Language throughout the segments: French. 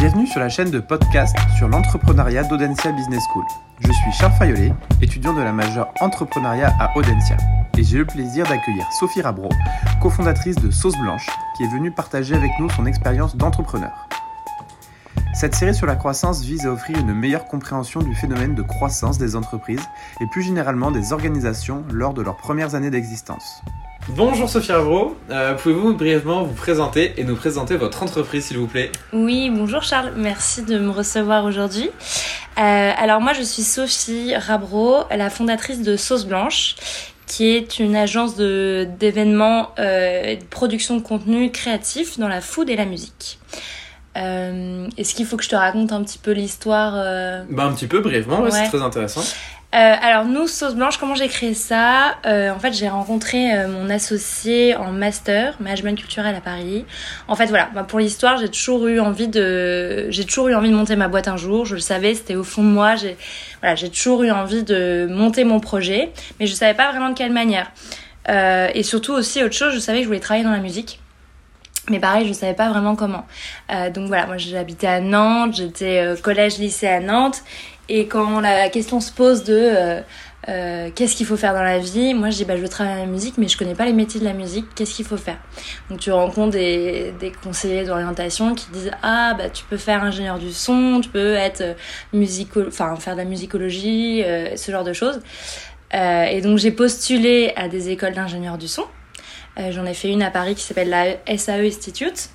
Bienvenue sur la chaîne de podcast sur l'entrepreneuriat d'Audencia Business School. Je suis Charles Fayolet, étudiant de la majeure entrepreneuriat à Audencia, et j'ai le plaisir d'accueillir Sophie Rabro, cofondatrice de Sauce Blanche, qui est venue partager avec nous son expérience d'entrepreneur. Cette série sur la croissance vise à offrir une meilleure compréhension du phénomène de croissance des entreprises et plus généralement des organisations lors de leurs premières années d'existence. Bonjour Sophie Avro, euh, pouvez-vous brièvement vous présenter et nous présenter votre entreprise s'il vous plaît? Oui, bonjour Charles, merci de me recevoir aujourd'hui. Euh, alors moi je suis Sophie Rabro, la fondatrice de Sauce Blanche, qui est une agence d'événements euh, et de production de contenu créatif dans la food et la musique. Est-ce qu'il faut que je te raconte un petit peu l'histoire bah, Un petit peu brièvement, c'est très intéressant. Euh, alors nous, Sauce Blanche, comment j'ai créé ça euh, En fait, j'ai rencontré euh, mon associé en master, management culturel à Paris. En fait, voilà, bah, pour l'histoire, j'ai toujours eu envie de, j'ai toujours eu envie de monter ma boîte un jour. Je le savais, c'était au fond de moi. J'ai, voilà, j'ai toujours eu envie de monter mon projet, mais je savais pas vraiment de quelle manière. et surtout aussi autre chose, je savais que je voulais travailler dans la musique. Mais pareil, je savais pas vraiment comment. donc voilà, moi j'habitais à Nantes, j'étais collège, lycée à Nantes. Et quand la question se pose de euh, euh, qu'est-ce qu'il faut faire dans la vie, moi je dis bah, je veux travailler dans la musique, mais je connais pas les métiers de la musique, qu'est-ce qu'il faut faire? Donc tu rencontres des, des conseillers d'orientation qui disent ah bah tu peux faire ingénieur du son, tu peux être euh, musico enfin faire de la musicologie, ce genre de choses. et donc j'ai postulé à des écoles d'ingénieurs du son. J'en ai fait une à Paris qui s'appelle la SAE Institute.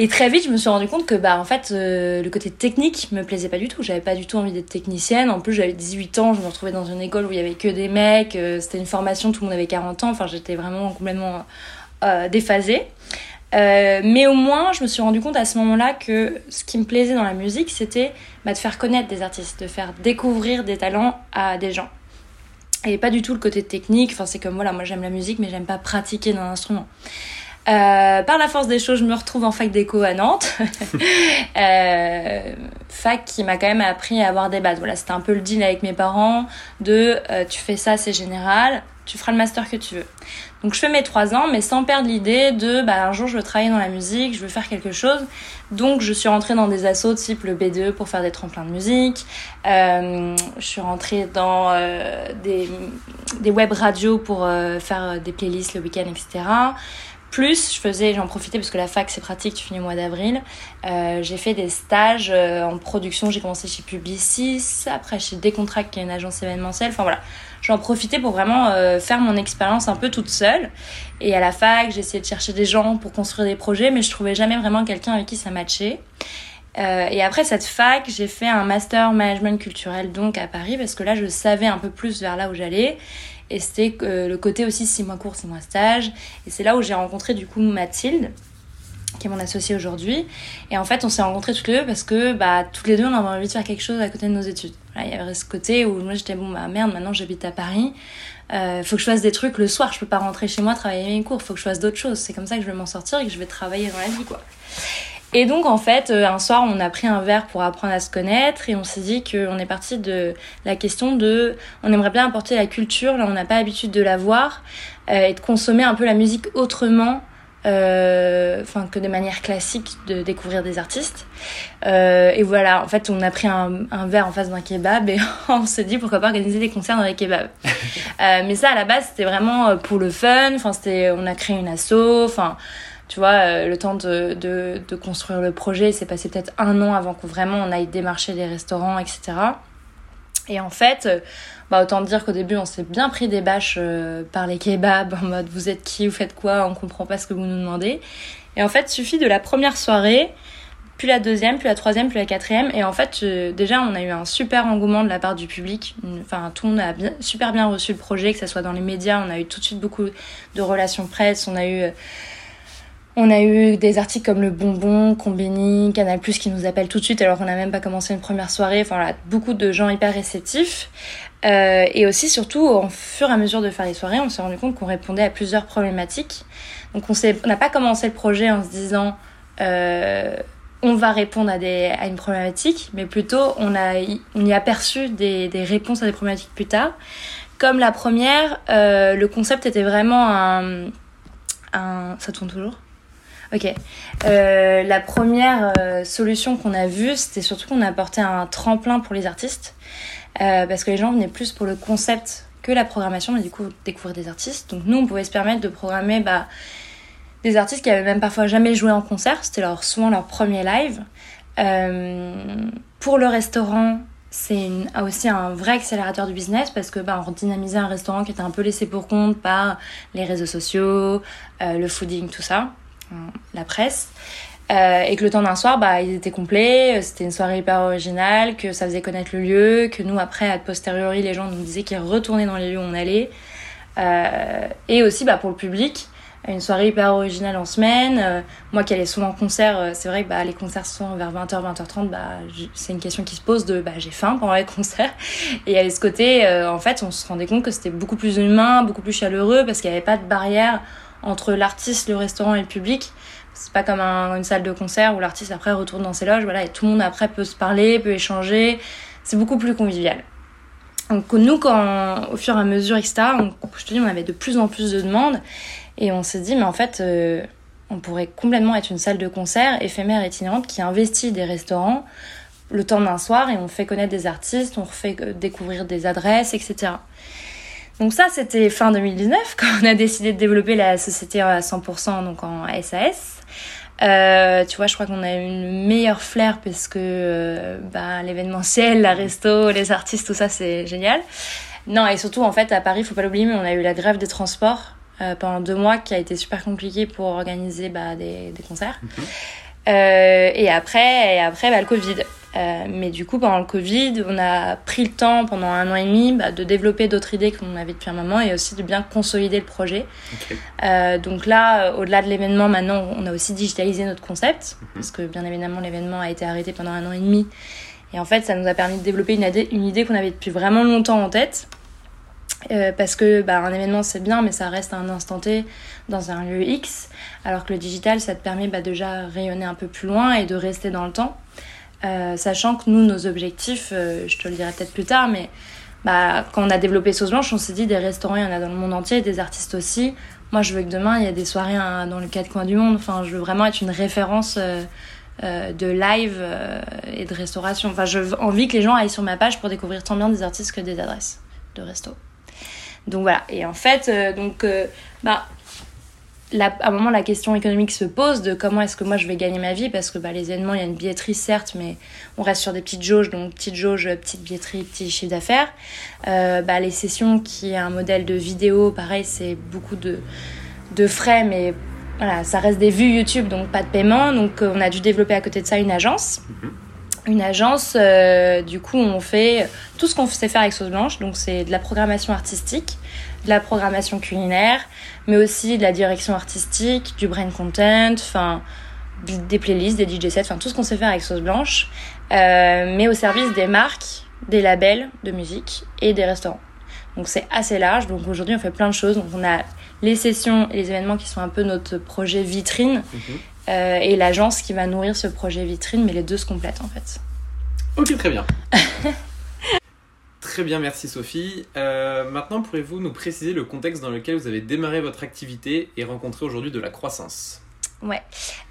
Et très vite, je me suis rendu compte que bah en fait euh, le côté technique me plaisait pas du tout. J'avais pas du tout envie d'être technicienne. En plus, j'avais 18 ans, je me retrouvais dans une école où il y avait que des mecs, euh, c'était une formation, tout le monde avait 40 ans. Enfin, j'étais vraiment complètement euh, déphasée. Euh, mais au moins, je me suis rendu compte à ce moment-là que ce qui me plaisait dans la musique, c'était bah, de faire connaître des artistes, de faire découvrir des talents à des gens. Et pas du tout le côté technique. Enfin, c'est comme voilà, moi j'aime la musique, mais j'aime pas pratiquer d'un instrument. Euh, par la force des choses, je me retrouve en fac d'éco à Nantes. euh, fac qui m'a quand même appris à avoir des bases. Voilà, c'était un peu le deal avec mes parents de euh, tu fais ça, c'est général, tu feras le master que tu veux. Donc je fais mes trois ans, mais sans perdre l'idée de bah, un jour je veux travailler dans la musique, je veux faire quelque chose. Donc je suis rentrée dans des assos type le B2 pour faire des tremplins de musique. Euh, je suis rentrée dans euh, des, des web radios pour faire des playlists le week-end, etc. Plus, je faisais, j'en profitais parce que la fac c'est pratique, tu finis au mois d'avril. Euh, j'ai fait des stages euh, en production. J'ai commencé chez Publicis, après chez Décontract qui est une agence événementielle. Enfin voilà, j'en profitais pour vraiment euh, faire mon expérience un peu toute seule. Et à la fac, essayé de chercher des gens pour construire des projets, mais je trouvais jamais vraiment quelqu'un avec qui ça matchait. et après cette fac, j'ai fait un master management culturel donc à Paris parce que là je savais un peu plus vers là où j'allais. Et c'était euh, le côté aussi 6 mois cours, 6 mois stage. Et c'est là où j'ai rencontré du coup Mathilde, qui est mon associée aujourd'hui. Et en fait, on s'est rencontrés toutes les deux parce que bah, toutes les deux, on avait envie de faire quelque chose à côté de nos études. Il y avait ce côté où moi j'étais bon, bah merde, maintenant j'habite à Paris. Euh, faut que je fasse des trucs le soir, je peux pas rentrer chez moi travailler mes cours, faut que je fasse d'autres choses. C'est comme ça que je vais m'en sortir et que je vais travailler dans la vie, quoi. Et donc en fait, euh, un soir, on a pris un verre pour apprendre à se connaître et on s'est dit qu'on est parti de la question de, on aimerait bien apporter la culture, là on n'a pas l'habitude de la voir, euh, et de consommer un peu la musique autrement, enfin que de manière classique de découvrir des artistes. et voilà, en fait, on a pris un, un verre en face d'un kebab et on s'est dit pourquoi pas organiser des concerts dans les kebabs. mais ça, à la base, c'était vraiment pour le fun. Enfin, c'était, on a créé une asso. Enfin tu vois, euh, le temps de, de, de, construire le projet, c'est passé peut-être un an avant que vraiment on aille démarcher les restaurants, etc. Et en fait, euh, bah autant dire qu'au début, on s'est bien pris des bâches euh, par les kebabs, en mode vous êtes qui, vous faites quoi, on comprend pas ce que vous nous demandez. Et en fait, suffit de la première soirée, puis la deuxième, puis la troisième, puis la quatrième. Et en fait, déjà, on a eu un super engouement de la part du public. Enfin, tout le monde a super bien reçu le projet, que ce soit dans les médias. On a eu tout de suite beaucoup de relations presse. On a eu on a eu des articles comme Le Bonbon, Combini, Canal+, qui nous appellent tout de suite alors qu'on n'a même pas commencé une première soirée. Enfin voilà, beaucoup de gens hyper réceptifs. Euh, et aussi, surtout, au fur et à mesure de faire les soirées, on s'est rendu compte qu'on répondait à plusieurs problématiques. Donc on n'a pas commencé le projet en se disant euh, on va répondre à, des, à une problématique, mais plutôt on, a, on y a perçu des, des réponses à des problématiques plus tard. Comme la première, euh, le concept était vraiment un, un... Ça tourne toujours? Ok. Euh, la première euh, solution qu'on a vue, c'était surtout qu'on a apporté un tremplin pour les artistes. Euh, parce que les gens venaient plus pour le concept que la programmation, mais du coup, découvrir des artistes. Donc nous, on pouvait se permettre de programmer bah, des artistes qui avaient même parfois jamais joué en concert. C'était leur, souvent leur premier live. pour le restaurant, c'est aussi un vrai accélérateur du business parce que bah, on dynamisait un restaurant qui était un peu laissé pour compte par les réseaux sociaux, le fooding, tout ça la presse. Euh, et que le temps d'un soir, bah, ils étaient complets, euh, c'était une soirée hyper originale, que ça faisait connaître le lieu, que nous, après, à posteriori, les gens nous disaient qu'ils retournaient dans les lieux où on allait. Euh, et aussi, bah, pour le public, une soirée hyper originale en semaine. moi qui allais souvent en concert, c'est vrai que bah, les concerts sont vers 20h, 20h30, bah, c'est une question qui se pose de bah, j'ai faim pendant les concerts. Et à ce côté, en fait, on se rendait compte que c'était beaucoup plus humain, beaucoup plus chaleureux, parce qu'il n'y avait pas de barrière entre l'artiste, le restaurant et le public. C'est pas comme une salle de concert où l'artiste après retourne dans ses loges, voilà, et tout le monde après peut se parler, peut échanger. C'est beaucoup plus convivial. Donc nous, quand au fur et à mesure, etc., on, je te dis, on avait de plus en plus de demandes et on s'est dit, mais en fait, euh, on pourrait complètement être une salle de concert éphémère itinérante qui investit des restaurants le temps d'un soir et on fait connaître des artistes, on fait euh, découvrir des adresses, etc. Donc ça, c'était fin 2019 quand on a décidé de développer la société à 100% donc en SAS. Euh, tu vois, je crois qu'on a eu une meilleure flair parce que euh, bah, l'événementiel, la resto, les artistes, tout ça, c'est génial. Non, et surtout, en fait, à Paris, faut pas l'oublier, mais on a eu la grève des transports euh, pendant deux mois qui a été super compliqué pour organiser bah, des, des concerts. Mhm. Euh, et après, et après bah, le Covid. Euh, mais du coup, pendant le Covid, on a pris le temps pendant un an et demi bah, de développer d'autres idées qu'on avait depuis un moment et aussi de bien consolider le projet. Euh, donc là, au-delà de l'événement, maintenant, on a aussi digitalisé notre concept mhm. parce que bien évidemment, l'événement a été arrêté pendant un an et demi. Et en fait, ça nous a permis de développer une idée, une idée qu'on avait depuis vraiment longtemps en tête. Euh, parce que bah, un événement c'est bien, mais ça reste un instant T dans un lieu X, alors que le digital ça te permet bah, déjà rayonner un peu plus loin et de rester dans le temps. Euh, sachant que nous, nos objectifs, euh, je te le dirai peut-être plus tard, mais bah, quand on a développé Sauce Blanche, on s'est dit des restaurants, il y en a dans le monde entier, des artistes aussi. Moi, je veux que demain, il y ait des soirées hein, dans le quatre coins du monde. Enfin, je veux vraiment être une référence euh, de live et de restauration. Enfin, j'ai envie que les gens aillent sur ma page pour découvrir tant bien des artistes que des adresses de resto. Donc voilà. Et en fait, donc, bah, à un moment, la question économique se pose de comment est-ce que moi je vais gagner ma vie parce que bah, les événements, il y a une billetterie certes, mais on reste sur des petites jauges, donc petite jauge, petite billetterie, petit chiffre d'affaires. Euh, bah, les sessions qui est un modèle de vidéo, pareil, c'est beaucoup de, de frais, mais voilà, ça reste des vues YouTube, donc pas de paiement. Donc euh, on a dû développer à côté de ça une agence. Mhm. Une agence, euh, du coup, on fait tout ce qu'on sait faire avec Sauce Blanche, donc c'est de la programmation artistique de la programmation culinaire, mais aussi de la direction artistique, du brain content, enfin des playlists, des DJ sets, enfin tout ce qu'on sait faire avec Sauce Blanche, euh, mais au service des marques, des labels de musique et des restaurants. Donc c'est assez large. Donc aujourd'hui on fait plein de choses. Donc on a les sessions et les événements qui sont un peu notre projet vitrine mhm. euh, et l'agence qui va nourrir ce projet vitrine, mais les deux se complètent en fait. Ok, très bien. Très bien, merci Sophie. Euh, maintenant, pourriez-vous nous préciser le contexte dans lequel vous avez démarré votre activité et rencontré aujourd'hui de la croissance? Ouais.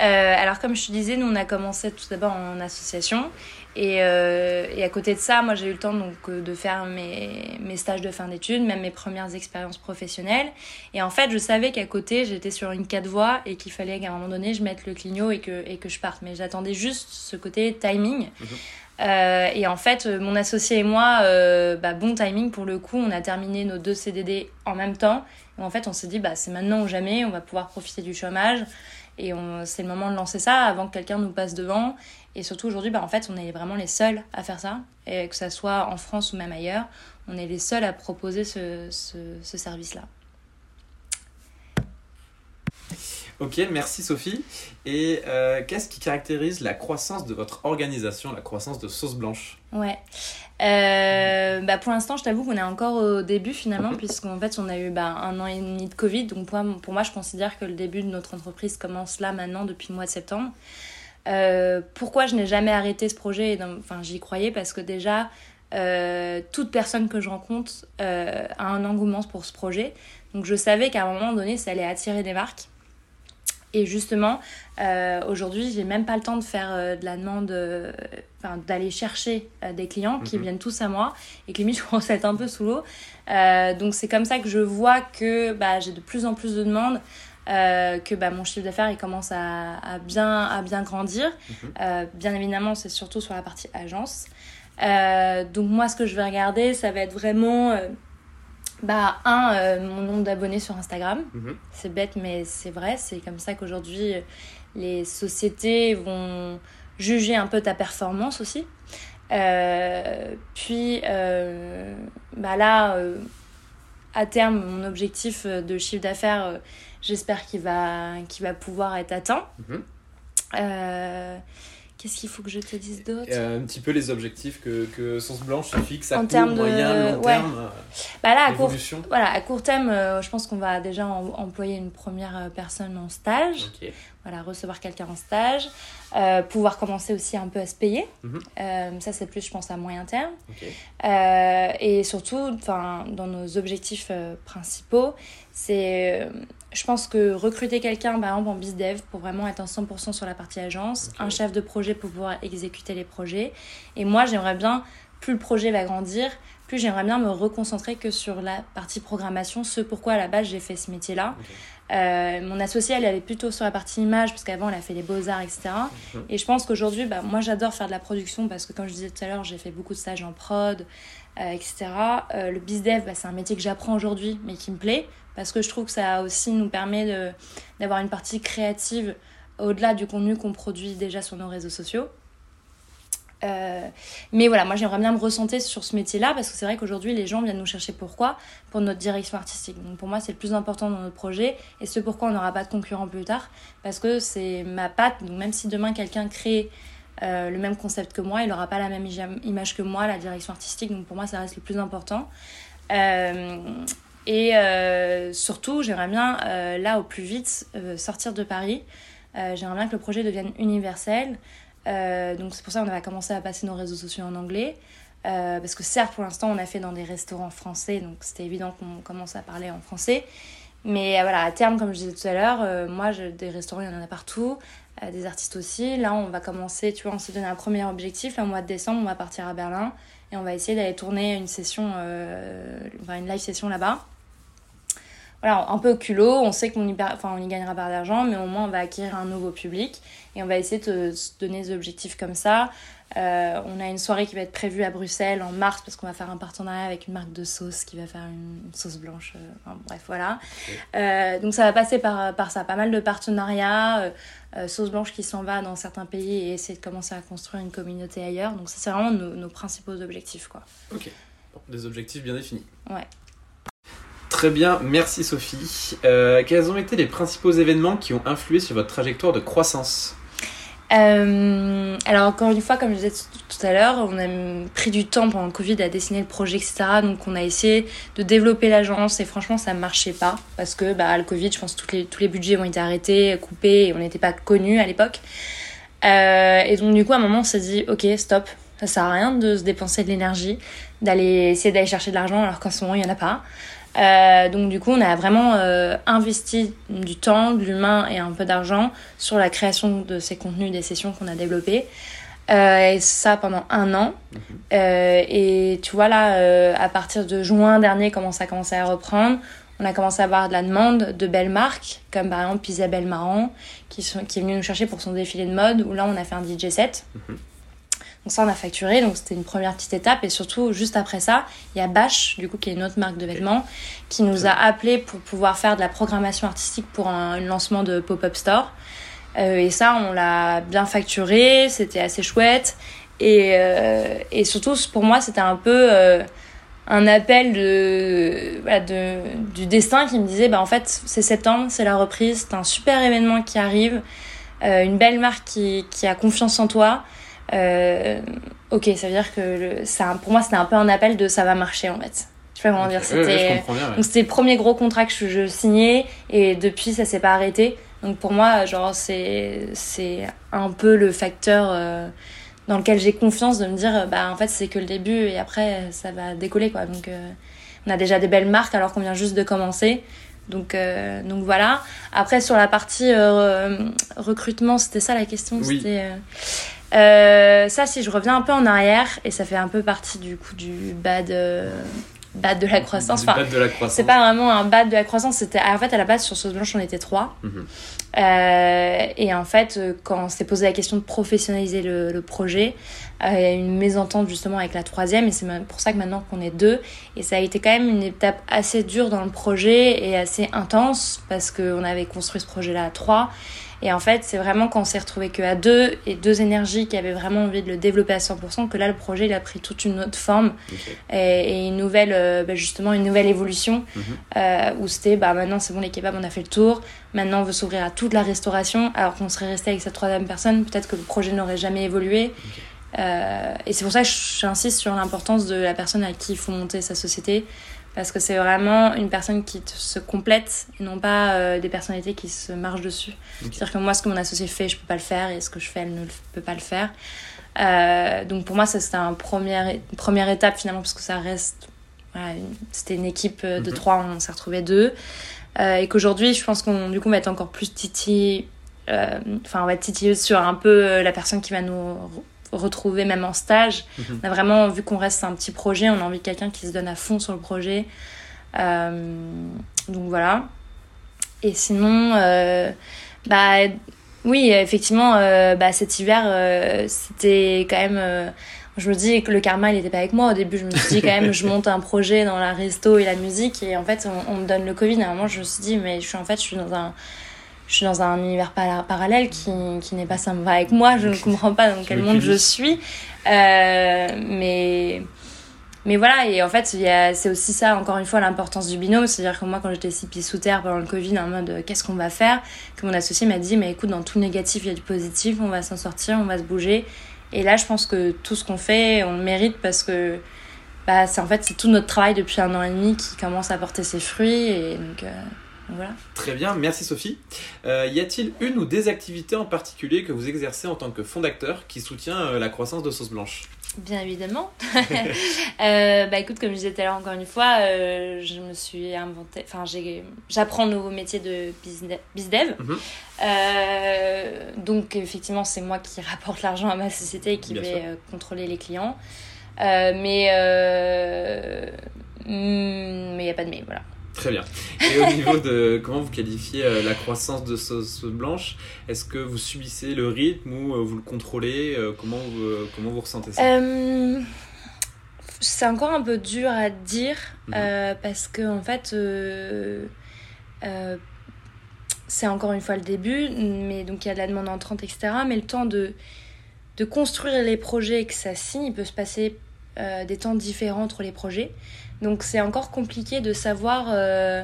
Euh, alors comme je te disais, nous on a commencé tout d'abord en association et, euh, et, à côté de ça, moi j'ai eu le temps donc de faire mes, mes stages de fin d'études, même mes premières expériences professionnelles. Et en fait, je savais qu'à côté j'étais sur une quatre voies et qu'il fallait qu'à un moment donné je mette le clignot et que, et que je parte. Mais j'attendais juste ce côté timing. Euh, et en fait, mon associé et moi, euh, bah, bon timing pour le coup, on a terminé nos deux CDD en même temps. Et en fait, on s'est dit, bah, c'est maintenant ou jamais, on va pouvoir profiter du chômage. Et c'est le moment de lancer ça avant que quelqu'un nous passe devant. Et surtout aujourd'hui, bah, en fait, on est vraiment les seuls à faire ça. Et que ça soit en France ou même ailleurs, on est les seuls à proposer ce, ce, ce service-là. Ok, merci Sophie. Et euh, qu'est-ce qui caractérise la croissance de votre organisation, la croissance de Sauce Blanche? Ouais. Euh, bah pour l'instant, je t'avoue qu'on est encore au début finalement, puisqu'en fait, on a eu bah, un an et demi de Covid. Donc pour, pour moi, je considère que le début de notre entreprise commence là maintenant, depuis le mois de septembre. Euh, pourquoi je n'ai jamais arrêté ce projet Enfin, j'y croyais? Parce que déjà, toute personne que je rencontre a un engouement pour ce projet. Donc je savais qu'à un moment donné, ça allait attirer des marques. Et justement, euh, aujourd'hui, j'ai même pas le temps de faire euh, de la demande, euh, d'aller chercher euh, des clients qui Mhm. viennent tous à moi et que limite je commence à être un peu sous l'eau. donc c'est comme ça que je vois que bah, j'ai de plus en plus de demandes. euh, que bah, mon chiffre d'affaires il commence à, à bien, à bien grandir. Mhm. Euh, bien évidemment, c'est surtout sur la partie agence. Euh, donc moi, ce que je vais regarder, ça va être vraiment, euh, bah, un, euh, mon nombre d'abonnés sur Instagram. Mhm. C'est bête, mais c'est vrai. C'est comme ça qu'aujourd'hui, euh, les sociétés vont juger un peu ta performance aussi. Euh, puis, euh, bah là, à terme, mon objectif de chiffre d'affaires, j'espère qu'il va, pouvoir être atteint. Mhm. Qu'est-ce qu'il faut que je te dise d'autre Euh, un petit peu les objectifs que, que Sauce Blanche se fixe à En court, termes de- moyen, long ouais. terme, euh, Bah là, à court, voilà, à court terme, euh, je pense qu'on va déjà em- employer une première personne en stage. Voilà, recevoir quelqu'un en stage, euh, pouvoir commencer aussi un peu à se payer. Mhm. Ça, c'est plus, je pense, à moyen terme. Et surtout, dans nos objectifs principaux, c'est, je pense que recruter quelqu'un, par exemple, en BizDev pour vraiment être en 100% sur la partie agence, un chef de projet pour pouvoir exécuter les projets. Et moi, j'aimerais bien, plus le projet va grandir, plus j'aimerais bien me reconcentrer que sur la partie programmation, ce pourquoi à la base j'ai fait ce métier-là. Euh, mon associée, elle, elle est plutôt sur la partie image, parce qu'avant, elle a fait les beaux-arts, etc. Mhm. Et je pense qu'aujourd'hui, bah, moi, j'adore faire de la production, parce que comme je disais tout à l'heure, j'ai fait beaucoup de stages en prod, euh, etc. Euh, le bizdev, bah, c'est un métier que j'apprends aujourd'hui, mais qui me plaît, parce que je trouve que ça aussi nous permet d'avoir une partie créative au-delà du contenu qu'on produit déjà sur nos réseaux sociaux. Euh, mais voilà, moi j'aimerais bien me ressentir sur ce métier-là parce que c'est vrai qu'aujourd'hui les gens viennent nous chercher pourquoi? Pour notre direction artistique. Donc pour moi c'est le plus important dans notre projet et ce pourquoi on n'aura pas de concurrent plus tard parce que c'est ma patte. Donc même si demain quelqu'un crée euh, le même concept que moi, il n'aura pas la même image que moi, la direction artistique. Donc pour moi ça reste le plus important. Euh, et euh, surtout j'aimerais bien euh, là au plus vite euh, sortir de Paris. J'aimerais bien que le projet devienne universel. Donc c'est pour ça qu'on va commencer à passer nos réseaux sociaux en anglais. Parce que certes, pour l'instant, on a fait dans des restaurants français, donc c'était évident qu'on commence à parler en français. Mais voilà, à terme, comme je disais tout à l'heure, moi, des restaurants, il y en a partout, des artistes aussi. Là, on va commencer, tu vois, on s'est donné un premier objectif. Là, au mois de décembre, on va partir à Berlin et on va essayer d'aller tourner une session, enfin, une live session là-bas. Voilà, un peu au culot, on sait qu'on y, per- enfin, on y gagnera pas d'argent, mais au moins on va acquérir un nouveau public et on va essayer de se donner des objectifs comme ça. Euh, on a une soirée qui va être prévue à Bruxelles en mars parce qu'on va faire un partenariat avec une marque de sauce qui va faire une, sauce blanche. euh, enfin, bref, voilà. Euh, donc ça va passer par, par ça, pas mal de partenariats, sauce blanche qui s'en va dans certains pays et essayer de commencer à construire une communauté ailleurs. Donc ça c'est vraiment nos, nos principaux objectifs quoi. Ok. Bon, des objectifs bien définis. Ouais. Très bien, merci Sophie. Euh, quels ont été les principaux événements qui ont influé sur votre trajectoire de croissance? Euh, alors encore une fois, comme je disais tout à l'heure, on a pris du temps pendant le Covid à dessiner le projet, etc. Donc on a essayé de développer l'agence et franchement ça ne marchait pas parce que bah, le Covid, je pense que tous les, tous les budgets ont été arrêtés, coupés et on n'était pas connus à l'époque. Euh, et donc du coup à un moment on s'est dit ok stop, ça sert à rien de se dépenser de l'énergie, d'aller essayer d'aller chercher de l'argent alors qu'en ce moment il n'y en a pas. Euh, donc du coup, on a vraiment euh, investi du temps, de l'humain et un peu d'argent sur la création de ces contenus, des sessions qu'on a développées. Euh, et ça pendant un an. Euh, et tu vois là, à partir de juin dernier, comment ça a commencé à reprendre. On a commencé à avoir de la demande de belles marques, comme par exemple Isabelle Marant, qui, sont, qui est venue nous chercher pour son défilé de mode, où là on a fait un DJ set. Donc ça on a facturé, donc c'était une première petite étape. Et surtout, juste après ça, il y a Bash, du coup, qui est une autre marque de vêtements, qui nous a appelé pour pouvoir faire de la programmation artistique pour un, un lancement de pop-up store. Euh, et ça, on l'a bien facturé, c'était assez chouette. Et, euh, et surtout, pour moi, c'était un peu euh, un appel de, voilà, de, du destin qui me disait, bah, en fait, c'est septembre, c'est la reprise, c'est un super événement qui arrive, une belle marque qui, qui a confiance en toi. Euh, ok, ça veut dire que le, ça, pour moi, c'était un peu un appel de ça va marcher, en fait. Je sais pas comment dire, Ok. Ouais, ouais, c'était... ouais. Donc c'était le premier gros contrat que je, je signais et depuis ça s'est pas arrêté. Donc pour moi, genre c'est c'est un peu le facteur euh, dans lequel j'ai confiance de me dire bah en fait c'est que le début et après ça va décoller quoi. Donc euh, on a déjà des belles marques alors qu'on vient juste de commencer. Donc, euh, donc voilà. Après, sur la partie euh, recrutement, c'était ça la question. Oui. Euh, ça, si je reviens un peu en arrière, et ça fait un peu partie du coup du bad, bad de la croissance. Du Enfin, bad de la croissance. c'est pas vraiment un bad de la croissance. C'était en fait à la base sur Sauce Blanche, on était trois. Mhm. Euh, et en fait, euh, quand on s'est posé la question de professionnaliser le, le projet, euh, il y a eu une mésentente justement avec la troisième, et c'est pour ça que maintenant qu'on est deux, et ça a été quand même une étape assez dure dans le projet et assez intense parce qu'on avait construit ce projet-là à trois. Et en fait, c'est vraiment quand on s'est retrouvé que à deux et deux énergies qui avaient vraiment envie de le développer à 100% que là, le projet il a pris toute une autre forme. Et une nouvelle, euh, bah, justement, une nouvelle évolution Mhm. euh, où c'était bah maintenant c'est bon les kebabs on a fait le tour. Maintenant on veut s'ouvrir à toute la restauration alors qu'on serait resté avec cette troisième personne. Peut-être que le projet n'aurait jamais évolué. Euh, et c'est pour ça que j'insiste sur l'importance de la personne à qui il faut monter sa société parce que c'est vraiment une personne qui se complète et non pas euh, des personnalités qui se marchent dessus. Ok. c'est à dire que moi ce que mon associé fait je peux pas le faire et ce que je fais elle ne peut pas le faire. Euh, donc pour moi ça c'était un première, une première étape finalement parce que ça reste voilà, c'était une équipe euh, de trois on s'est retrouvés deux. Euh, et qu'aujourd'hui je pense qu'on du coup on va être encore plus titi euh, enfin on va être titilleux sur un peu la personne qui va nous re- retrouver même en stage. Mhm. on a vraiment vu qu'on reste un petit projet on a envie de quelqu'un qui se donne à fond sur le projet. Euh, donc voilà. Et sinon euh, bah oui effectivement euh, bah, cet hiver euh, c'était quand même euh, je me dis que le karma il était pas avec moi au début. Je me suis dit quand même je monte un projet dans la resto et la musique. Et en fait on, on me donne le covid. À un moment je me suis dit mais je suis en fait je suis dans un je suis dans un univers para- parallèle qui, qui n'est pas sympa avec moi je ne comprends pas dans quel monde je suis Euh, mais mais voilà, et en fait, c'est aussi ça, encore une fois, l'importance du binôme. C'est-à-dire que moi, quand j'étais six pieds sous terre pendant le Covid, en mode qu'est-ce qu'on va faire, que mon associé m'a dit, mais écoute, dans tout le négatif, il y a du positif, on va s'en sortir, on va se bouger. Et là, je pense que tout ce qu'on fait, on le mérite parce que bah, c'est en fait, c'est tout notre travail depuis un an et demi qui commence à porter ses fruits. Et donc, euh, voilà. Très bien, merci Sophie. Euh, y a-t-il une ou des activités en particulier que vous exercez en tant que fondateur qui soutient euh, la croissance de Sauce Blanche? Bien évidemment. Euh, bah écoute, comme je disais tout à l'heure, encore une fois, euh, je me suis inventé, enfin j'apprends un nouveau métier de bizdev. Mhm. Euh, donc effectivement, c'est moi qui rapporte l'argent à ma société et qui Bien vais contrôler les clients. Mais hmm, mais il y a pas de mais, voilà. Très bien. Et au niveau de comment vous qualifiez euh, la croissance de Sauce Blanche, est-ce que vous subissez le rythme ou euh, vous le contrôlez Euh, comment, vous, comment vous ressentez ça? C'est encore un peu dur à dire Mhm. parce que en fait c'est encore une fois le début mais donc il y a de la demande entrante etc mais le temps de de construire les projets et que ça signe il peut se passer euh, des temps différents entre les projets donc c'est encore compliqué de savoir euh,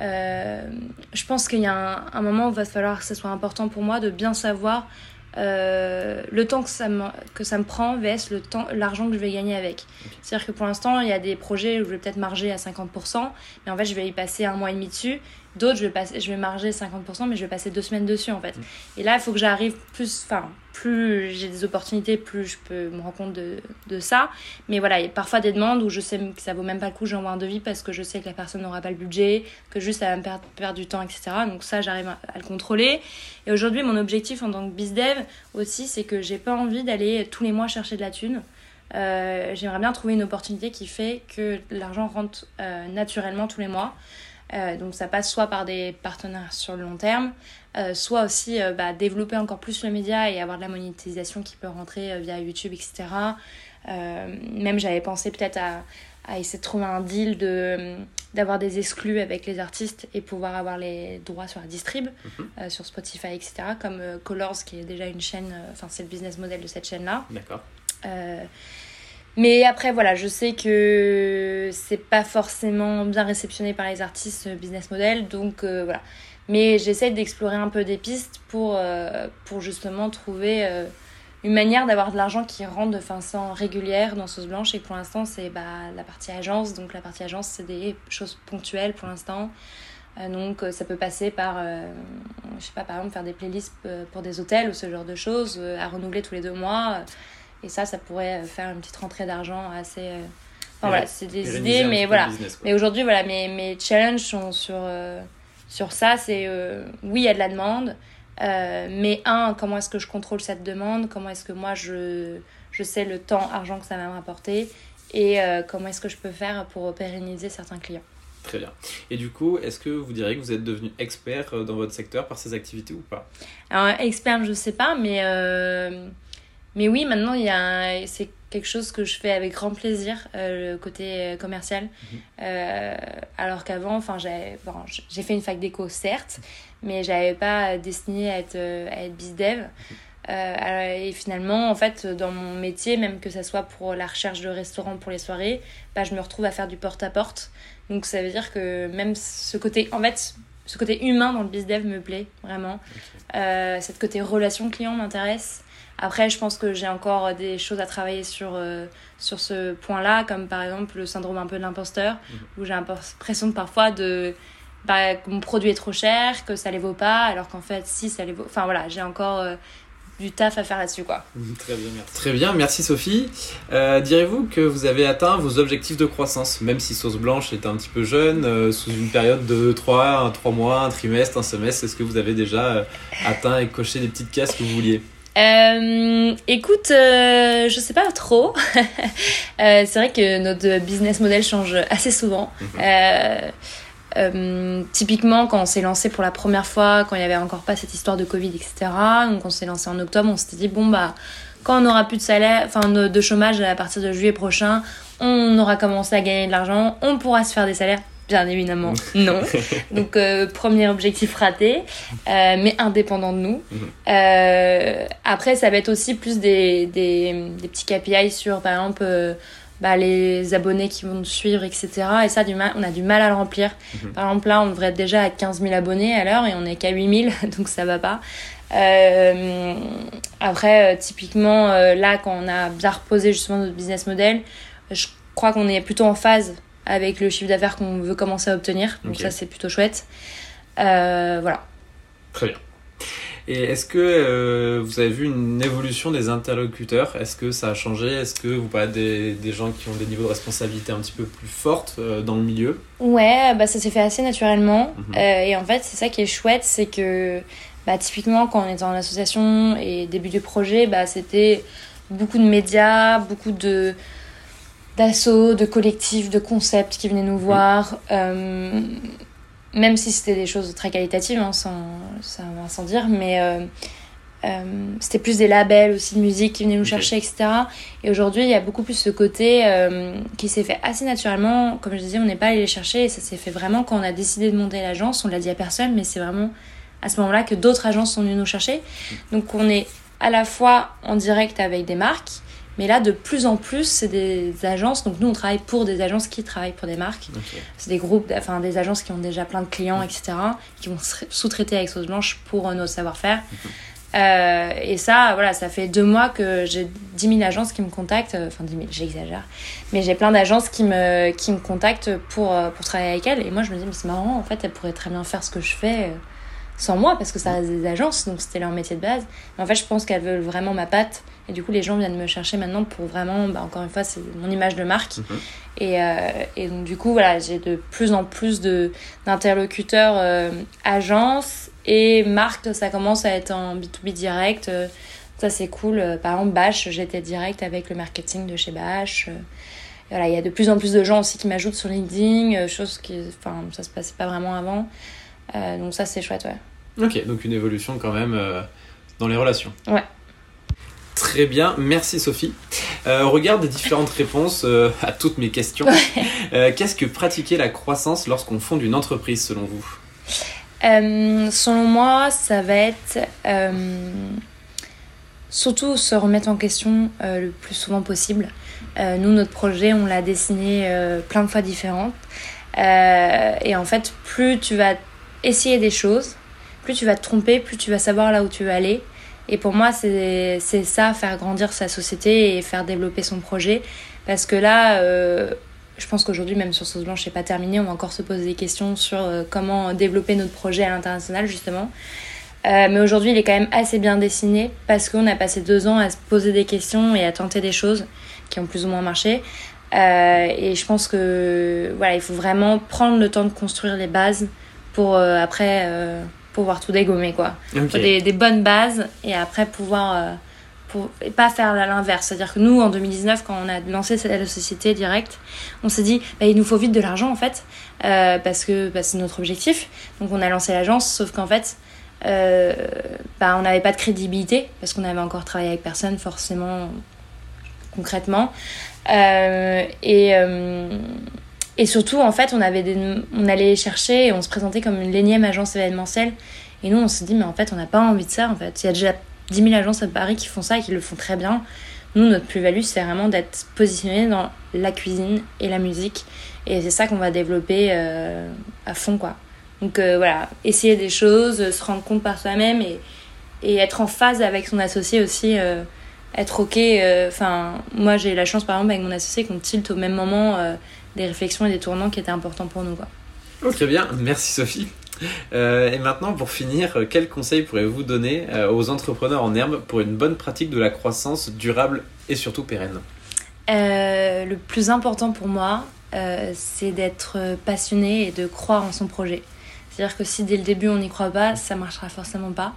euh, je pense qu'il y a un, un moment où il va falloir que ce soit important pour moi de bien savoir le temps que ça, me, que ça me prend vs le temps l'argent que je vais gagner avec. C'est-à-dire que pour l'instant, il y a des projets où je vais peut-être marger à 50%, mais en fait, je vais y passer un mois et demi dessus. D'autres, je vais passer, je vais marger 50%, mais je vais passer deux semaines dessus en fait. Et là, il faut que j'arrive plus, enfin, plus j'ai des opportunités, plus je peux me rendre compte de, de ça. Mais voilà, il y a parfois des demandes où je sais que ça vaut même pas le coup, j'envoie un devis parce que je sais que la personne n'aura pas le budget, que juste ça va me perdre, perdre du temps, etc. Donc ça, j'arrive à, à le contrôler. Et aujourd'hui, mon objectif en tant que bizdev aussi, c'est que j'ai pas envie d'aller tous les mois chercher de la thune. Euh, J'aimerais bien trouver une opportunité qui fait que l'argent rentre euh, naturellement tous les mois. Euh, donc ça passe soit par des partenaires sur le long terme, euh, soit aussi euh, bah, développer encore plus le média et avoir de la monétisation qui peut rentrer via YouTube, etc. Même j'avais pensé peut-être à, à essayer de trouver un deal de d'avoir des exclus avec les artistes et pouvoir avoir les droits sur la distrib, Mhm. sur Spotify, etc. Comme Colors, qui est déjà une chaîne, enfin c'est le business model de cette chaîne-là. D'accord. Euh, mais après, voilà, je sais que c'est pas forcément bien réceptionné par les artistes, ce business model, donc euh, voilà. Mais j'essaie d'explorer un peu des pistes pour, euh, pour justement trouver euh, une manière d'avoir de l'argent qui rentre de façon régulière dans Sauce Blanche. Et pour l'instant, c'est bah, la partie agence. Donc la partie agence, c'est des choses ponctuelles pour l'instant. Euh, donc euh, ça peut passer par, euh, je sais pas, par exemple, faire des playlists euh, pour des hôtels ou ce genre de choses, euh, à renouveler tous les deux mois. Et ça, ça pourrait euh, faire une petite rentrée d'argent assez. euh, Enfin voilà, c'est des idées, mais voilà. business. Mais aujourd'hui, voilà, mes, mes challenges sont sur, euh, sur ça, c'est oui, il y a de la demande, mais un, comment est-ce que je contrôle cette demande Comment est-ce que moi je, je sais le temps, argent que ça va me rapporter Et comment est-ce que je peux faire pour pérenniser certains clients Très bien. Et du coup, est-ce que vous diriez que vous êtes devenu expert dans votre secteur par ces activités ou pas? Alors, expert, je ne sais pas, mais, mais oui, maintenant, il y a c'est quelque chose que je fais avec grand plaisir, euh, le côté commercial. Mhm. alors qu'avant, enfin, j'ai fait une fac d'éco, certes, mais j'avais pas destiné à être, à être bizdev. Mhm. et finalement, en fait, dans mon métier, même que ce soit pour la recherche de restaurants pour les soirées, bah, je me retrouve à faire du porte-à-porte. Donc ça veut dire que même ce côté, en fait, ce côté humain dans le bizdev me plaît vraiment. Euh, cette côté relation client m'intéresse. Après, je pense que j'ai encore des choses à travailler sur, euh, sur ce point-là, comme par exemple le syndrome un peu de l'imposteur, mhm. où j'ai l'impression parfois de bah, que mon produit est trop cher, que ça les vaut pas, alors qu'en fait, si ça les vaut. Enfin voilà, j'ai encore euh, du taf à faire là-dessus. quoi. Très bien, merci. Très bien, merci Sophie. Euh, direz-vous que vous avez atteint vos objectifs de croissance, même si Sauce Blanche est un petit peu jeune, euh, sous une période de 3, 3 mois, un trimestre, un semestre Est-ce que vous avez déjà euh, atteint et coché les petites cases que vous vouliez? Écoute, je sais pas trop. c'est vrai que notre business model change assez souvent. Mhm. Euh, typiquement, quand on s'est lancé pour la première fois, quand il n'y avait encore pas cette histoire de Covid, etc., donc on s'est lancé en octobre, on s'était dit, bon, bah, quand on n'aura plus de salaire, enfin, de chômage à partir de juillet prochain, on aura commencé à gagner de l'argent, on pourra se faire des salaires. Bien évidemment, non. Donc, euh, premier objectif raté, euh, mais indépendant de nous. Mhm. après, ça va être aussi plus des, des, des petits KPI sur, par exemple, bah, les abonnés qui vont nous suivre, etc. Et ça, du mal, on a du mal à le remplir. Mhm. Par exemple, là, on devrait être déjà à 15 000 abonnés à l'heure et on n'est qu'à 8 000, donc ça va pas. Euh, après, euh, typiquement, euh, là, quand on a bien reposé justement notre business model, je crois qu'on est plutôt en phase avec le chiffre d'affaires qu'on veut commencer à obtenir. Donc ça, c'est plutôt chouette. voilà. Très bien. Et est-ce que euh, vous avez vu une évolution des interlocuteurs? Est-ce que ça a changé? Est-ce que vous parlez des, des, gens qui ont des niveaux de responsabilité un petit peu plus fortes euh, dans le milieu? Ouais, bah ça s'est fait assez naturellement. Mhm. Euh, et en fait, c'est ça qui est chouette, c'est que bah, typiquement, quand on était en association et début du projet, bah, c'était beaucoup de médias, beaucoup de d'assauts, de collectifs, de concepts qui venaient nous voir même si c'était des choses très qualitatives, hein, sans, ça va sans dire, mais euh, euh, c'était plus des labels aussi de musique qui venaient nous chercher, etc. Et aujourd'hui, il y a beaucoup plus ce côté euh, qui s'est fait assez naturellement. Comme je disais, on n'est pas allé les chercher et ça s'est fait vraiment quand on a décidé de monter l'agence. On l'a dit à personne, mais c'est vraiment à ce moment-là que d'autres agences sont venues nous chercher. Donc on est à la fois en direct avec des marques, mais là, de plus en plus, c'est des agences. Donc, nous, on travaille pour des agences qui travaillent pour des marques. C'est des groupes, enfin, des agences qui ont déjà plein de clients, etc., qui vont sous-traiter avec Sauce Blanche pour euh, nos savoir-faire. Mhm. Euh, et ça, voilà, ça fait deux mois que j'ai 10 000 agences qui me contactent. Euh, enfin, 10 000, j'exagère. Mais j'ai plein d'agences qui me, qui me contactent pour, pour travailler avec elles. Et moi, je me dis, mais c'est marrant, en fait, elles pourraient très bien faire ce que je fais sans moi, parce que ça reste des agences, donc c'était leur métier de base. Mais en fait, je pense qu'elles veulent vraiment ma patte. Et du coup, les gens viennent me chercher maintenant pour vraiment, bah, encore une fois, c'est mon image de marque. Mhm. Et, euh, et, donc, du coup, voilà, j'ai de plus en plus d'interlocuteurs euh, agences et marques. Ça commence à être en B2B direct. Euh, ça, c'est cool. Par exemple, Bash, j'étais direct avec le marketing de chez Bash. Voilà, il y a de plus en plus de gens aussi qui m'ajoutent sur LinkedIn, chose qui, enfin, ça se passait pas vraiment avant. donc ça, c'est chouette, ouais. Ok, donc une évolution quand même dans les relations. Ouais. Très bien, merci Sophie. Euh, au regard des différentes réponses euh, à toutes mes questions, euh, qu'est-ce que pratiquer la croissance lorsqu'on fonde une entreprise selon vous? Selon moi, ça va être surtout se remettre en question le plus souvent possible. nous, notre projet, on l'a dessiné plein de fois différentes. et en fait, plus tu vas essayer des choses, plus tu vas te tromper, plus tu vas savoir là où tu veux aller. Et pour moi, c'est ça, faire grandir sa société et faire développer son projet. Parce que là, euh, je pense qu'aujourd'hui, même sur Sauce Blanche, c'est pas terminé. On va encore se poser des questions sur euh, comment développer notre projet à l'international, justement. Euh, mais aujourd'hui, il est quand même assez bien dessiné parce qu'on a passé deux ans à se poser des questions et à tenter des choses qui ont plus ou moins marché. et je pense que voilà, il faut vraiment prendre le temps de construire les bases pour après pouvoir tout dégommer quoi. Des, des, bonnes bases et après pouvoir pour et pas faire l'inverse. C'est-à-dire que nous, en 2019, quand on a lancé la société directe, on s'est dit, bah, il nous faut vite de l'argent en fait, euh, parce que bah, c'est notre objectif. Donc on a lancé l'agence, sauf qu'en fait, euh, bah, on n'avait pas de crédibilité, parce qu'on n'avait encore travaillé avec personne forcément concrètement. Euh, et, et surtout, en fait, on, avait on allait chercher et on se présentait comme une l'énième agence événementielle. Et nous, on s'est dit, mais en fait, on n'a pas envie de ça. En fait, il y a déjà 10 000 agences à Paris qui font ça et qui le font très bien. Nous, notre plus-value, c'est vraiment d'être positionné dans la cuisine et la musique. Et c'est ça qu'on va développer euh, à fond, quoi. Donc euh, voilà, essayer des choses, se rendre compte par soi-même et, et être en phase avec son associé aussi. Euh, être ok. Enfin, moi, j'ai la chance, par exemple, avec mon associé qu'on tilte au même moment des réflexions et des tournants qui étaient importants pour nous, quoi. Très bien, merci Sophie. Euh, et maintenant, pour finir, quels conseils pourrez-vous donner euh, aux entrepreneurs en herbe pour une bonne pratique de la croissance durable et surtout pérenne? Euh, Le plus important pour moi, c'est d'être passionné et de croire en son projet. C'est-à-dire que si dès le début on n'y croit pas, ça marchera forcément pas.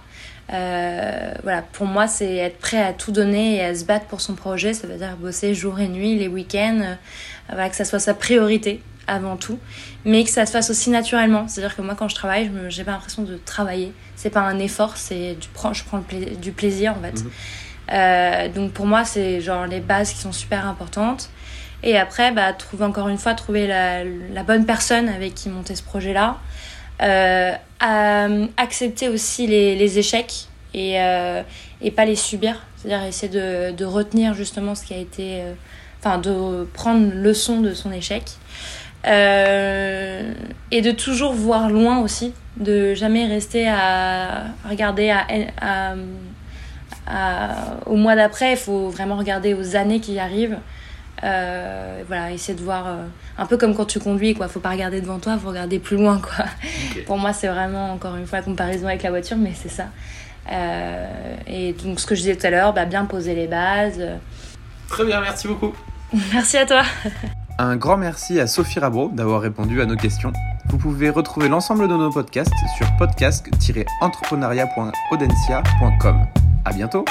voilà, pour moi, c'est être prêt à tout donner et à se battre pour son projet. Ça veut dire bosser jour et nuit, les week-ends, que ça soit sa priorité avant tout, mais que ça se fasse aussi naturellement. C'est-à-dire que moi, quand je travaille, je n'ai pas l'impression de travailler. C'est pas un effort, c'est du, je prends du plaisir en fait. Mhm. Euh, donc pour moi, c'est genre les bases qui sont super importantes. Et après, bah, trouver encore une fois, trouver la, la bonne personne avec qui monter ce projet-là. Euh, accepter aussi les, échecs et, euh, et pas les subir. C'est-à-dire essayer de, retenir justement ce qui a été. Euh, enfin, de prendre leçon de son échec. Euh, et de toujours voir loin aussi, de jamais rester à regarder à, au mois d'après, il faut vraiment regarder aux années qui arrivent. Euh, voilà, essayer de voir euh, un peu comme quand tu conduis, quoi. Faut pas regarder devant toi, faut regarder plus loin, quoi. Pour moi, c'est vraiment encore une fois la comparaison avec la voiture, mais c'est ça. et donc, ce que je disais tout à l'heure, bah, bien poser les bases. Très bien, merci beaucoup. merci à toi. Un grand merci à Sophie Rabro d'avoir répondu à nos questions. Vous pouvez retrouver l'ensemble de nos podcasts sur podcast-entrepreneuriat.audencia.com. À bientôt!